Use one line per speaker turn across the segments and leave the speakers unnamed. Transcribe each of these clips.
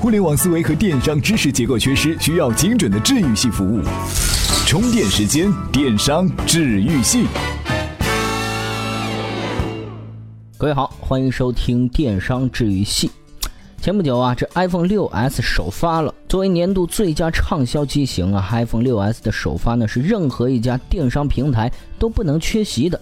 互联网思维和电商知识结构缺失，需要精准的治愈系服务。充电时间，电商治愈系。
各位好，欢迎收听电商治愈系。前不久啊，这 iPhone 6s 首发了。作为年度最佳畅销机型啊，iPhone 6s 的首发呢，是任何一家电商平台都不能缺席的。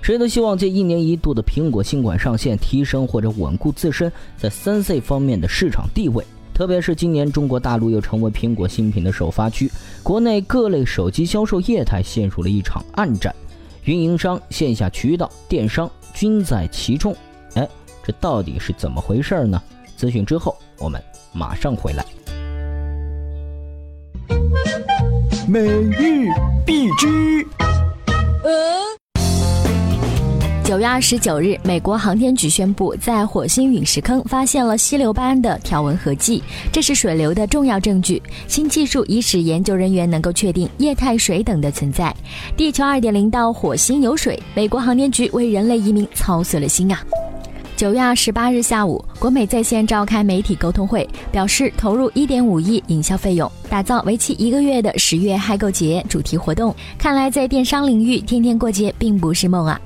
谁都希望借一年一度的苹果新款上线，提升或者稳固自身在三 C 方面的市场地位。特别是今年中国大陆又成为苹果新品的首发区，国内各类手机销售业态陷入了一场暗战，运营商、线下渠道、电商均在其中。哎，这到底是怎么回事呢？资讯之后，我们马上回来。
每日必知。
九月二十九日，美国航天局宣布，在火星陨石坑发现了溪流般的条纹痕迹，这是水流的重要证据。新技术已使研究人员能够确定液态水等的存在。地球二点零到火星有水，美国航天局为人类移民操碎了心啊！九月二十八日下午，国美在线召开媒体沟通会，表示投入一点五亿营销费用，打造为期一个月的十月嗨购节主题活动。看来在电商领域，天天过节并不是梦啊！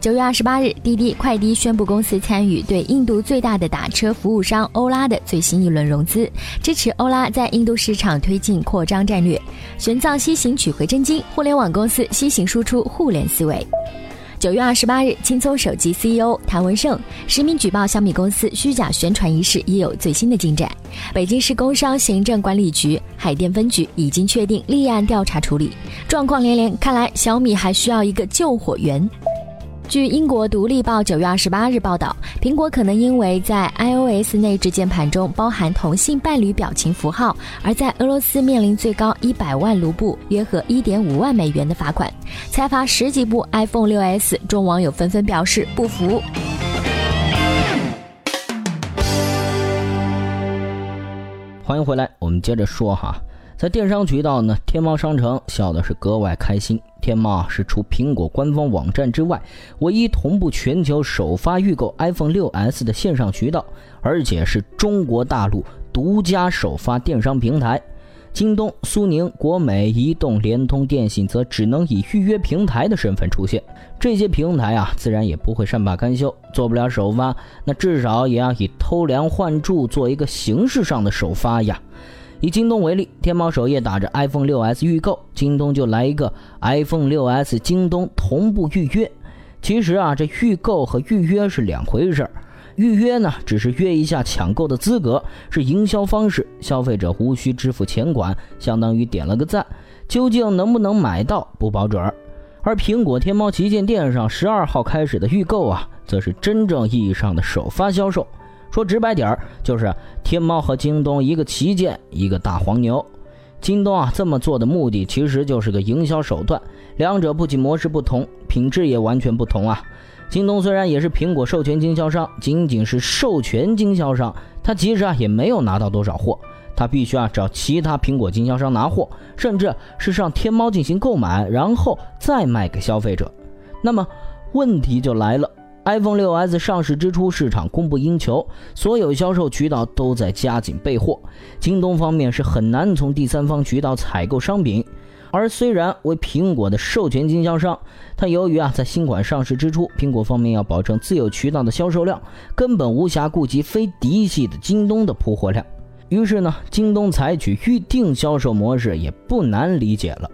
九月二十八日，滴滴快滴宣布公司参与对印度最大的打车服务商欧拉的最新一轮融资，支持欧拉在印度市场推进扩张战略。玄奘西行取回真经，互联网公司西行输出互联思维。九月二十八日，轻松手机 CEO 谭文胜实名举报小米公司虚假宣传一事也有最新的进展。北京市工商行政管理局海淀分局已经确定立案调查处理。状况连连，看来小米还需要一个救火员。据英国《独立报》九月二十八日报道，苹果可能因为在 iOS 内置键盘中包含同性伴侣表情符号，而在俄罗斯面临最高一百万卢布（约合一点五万美元）的罚款，才罚十几部 iPhone 6s。众网友纷纷表示不服。
欢迎回来，我们接着说哈。在电商渠道呢，天猫商城笑的是格外开心。天猫是除苹果官方网站之外，唯一同步全球首发预购 iPhone 6s 的线上渠道，而且是中国大陆独家首发电商平台。京东、苏宁、国美、移动、联通、电信则只能以预约平台的身份出现。这些平台啊，自然也不会善罢甘休，做不了首发，那至少也要以偷梁换柱做一个形式上的首发呀。以京东为例，天猫首页打着 iPhone 6s 预购，京东就来一个 iPhone 6s 京东同步预约。其实啊，这预购和预约是两回事儿。预约呢，只是约一下抢购的资格，是营销方式，消费者无需支付钱款，相当于点了个赞。究竟能不能买到，不保准儿。而苹果天猫旗舰店上十二号开始的预购啊，则是真正意义上的首发销售。说直白点儿，就是天猫和京东一个旗舰，一个大黄牛。京东啊这么做的目的，其实就是个营销手段。两者不仅模式不同，品质也完全不同啊。京东虽然也是苹果授权经销商，仅仅是授权经销商，他其实啊也没有拿到多少货，他必须啊找其他苹果经销商拿货，甚至是上天猫进行购买，然后再卖给消费者。那么问题就来了。iPhone 6s 上市之初，市场供不应求，所有销售渠道都在加紧备货。京东方面是很难从第三方渠道采购商品，而虽然为苹果的授权经销商，但由于啊在新款上市之初，苹果方面要保证自有渠道的销售量，根本无暇顾及非嫡系的京东的铺货量。于是呢，京东采取预定销售模式，也不难理解了。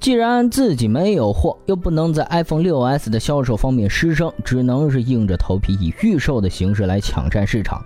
既然自己没有货，又不能在 iPhone 6s 的销售方面失声，只能是硬着头皮以预售的形式来抢占市场。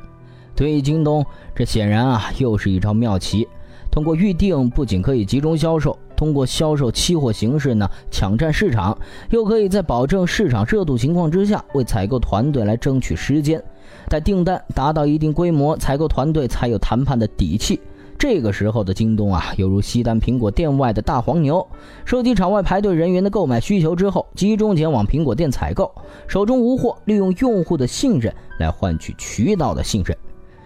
对于京东，这显然啊又是一招妙棋。通过预定，不仅可以集中销售，通过销售期货形式呢抢占市场，又可以在保证市场热度情况之下，为采购团队来争取时间。待订单达到一定规模，采购团队才有谈判的底气。这个时候的京东啊，犹如西单苹果店外的大黄牛，收集场外排队人员的购买需求之后，集中前往苹果店采购，手中无货，利用用户的信任来换取渠道的信任。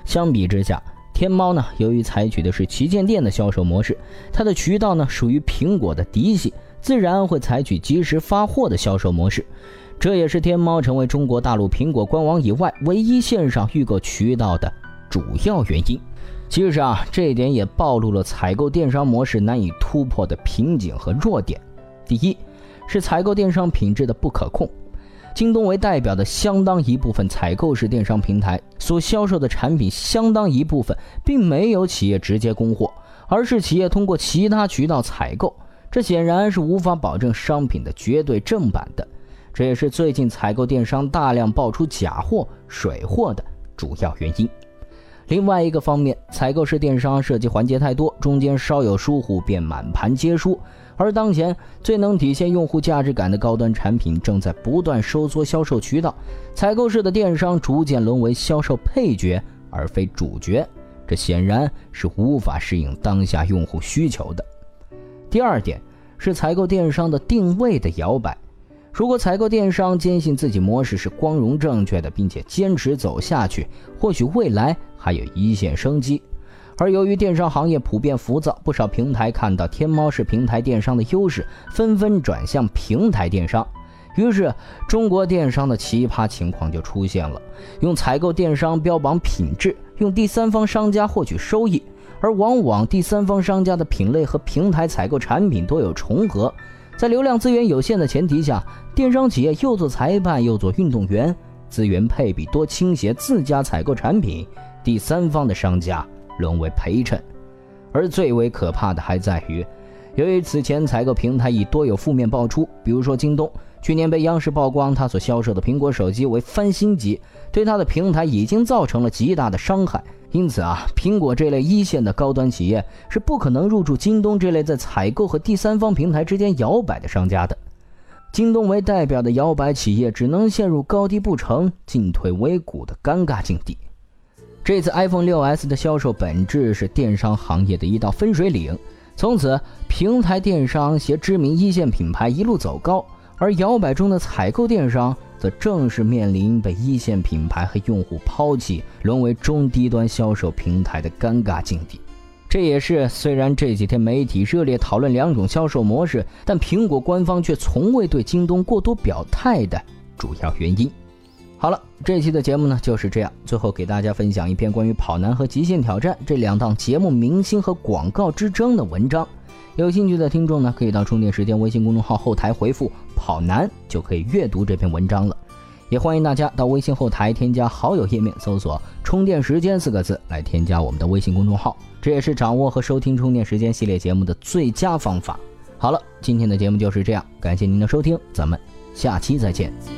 相比之下，天猫呢，由于采取的是旗舰店的销售模式，它的渠道呢属于苹果的嫡系，自然会采取及时发货的销售模式。这也是天猫成为中国大陆苹果官网以外唯一线上预购渠道的主要原因。其实啊，这一点也暴露了采购电商模式难以突破的瓶颈和弱点。第一，是采购电商品质的不可控。京东为代表的相当一部分采购式电商平台所销售的产品，相当一部分并没有企业直接供货，而是企业通过其他渠道采购，这显然是无法保证商品的绝对正版的。这也是最近采购电商大量爆出假货、水货的主要原因。另外一个方面，采购式电商涉及环节太多，中间稍有疏忽便满盘皆输。而当前最能体现用户价值感的高端产品正在不断收缩销售渠道，采购式的电商逐渐沦为销售配角而非主角，这显然是无法适应当下用户需求的。第二点是采购电商的定位的摇摆。如果采购电商坚信自己模式是光荣正确的，并且坚持走下去，或许未来还有一线生机。而由于电商行业普遍浮躁，不少平台看到天猫是平台电商的优势，纷纷转向平台电商。于是，中国电商的奇葩情况就出现了：用采购电商标榜品质，用第三方商家获取收益，而往往第三方商家的品类和平台采购产品多有重合。在流量资源有限的前提下，电商企业又做裁判又做运动员，资源配比多倾斜自家采购产品，第三方的商家沦为陪衬。而最为可怕的还在于，由于此前采购平台已多有负面爆出，比如说京东去年被央视曝光，它所销售的苹果手机为翻新机，对他的平台已经造成了极大的伤害。因此啊，苹果这类一线的高端企业是不可能入驻京东这类在采购和第三方平台之间摇摆的商家的。京东为代表的摇摆企业只能陷入高低不成、进退维谷的尴尬境地。这次 iPhone 6s 的销售本质是电商行业的一道分水岭，从此平台电商携知名一线品牌一路走高，而摇摆中的采购电商。则正是面临被一线品牌和用户抛弃，沦为中低端销售平台的尴尬境地。这也是虽然这几天媒体热烈讨论两种销售模式，但苹果官方却从未对京东过多表态的主要原因。好了，这期的节目呢就是这样。最后给大家分享一篇关于跑男和极限挑战这两档节目明星和广告之争的文章。有兴趣的听众呢，可以到充电时间微信公众号后台回复“跑男”，就可以阅读这篇文章了。也欢迎大家到微信后台添加好友页面，搜索“充电时间”四个字来添加我们的微信公众号。这也是掌握和收听充电时间系列节目的最佳方法。好了，今天的节目就是这样，感谢您的收听，咱们下期再见。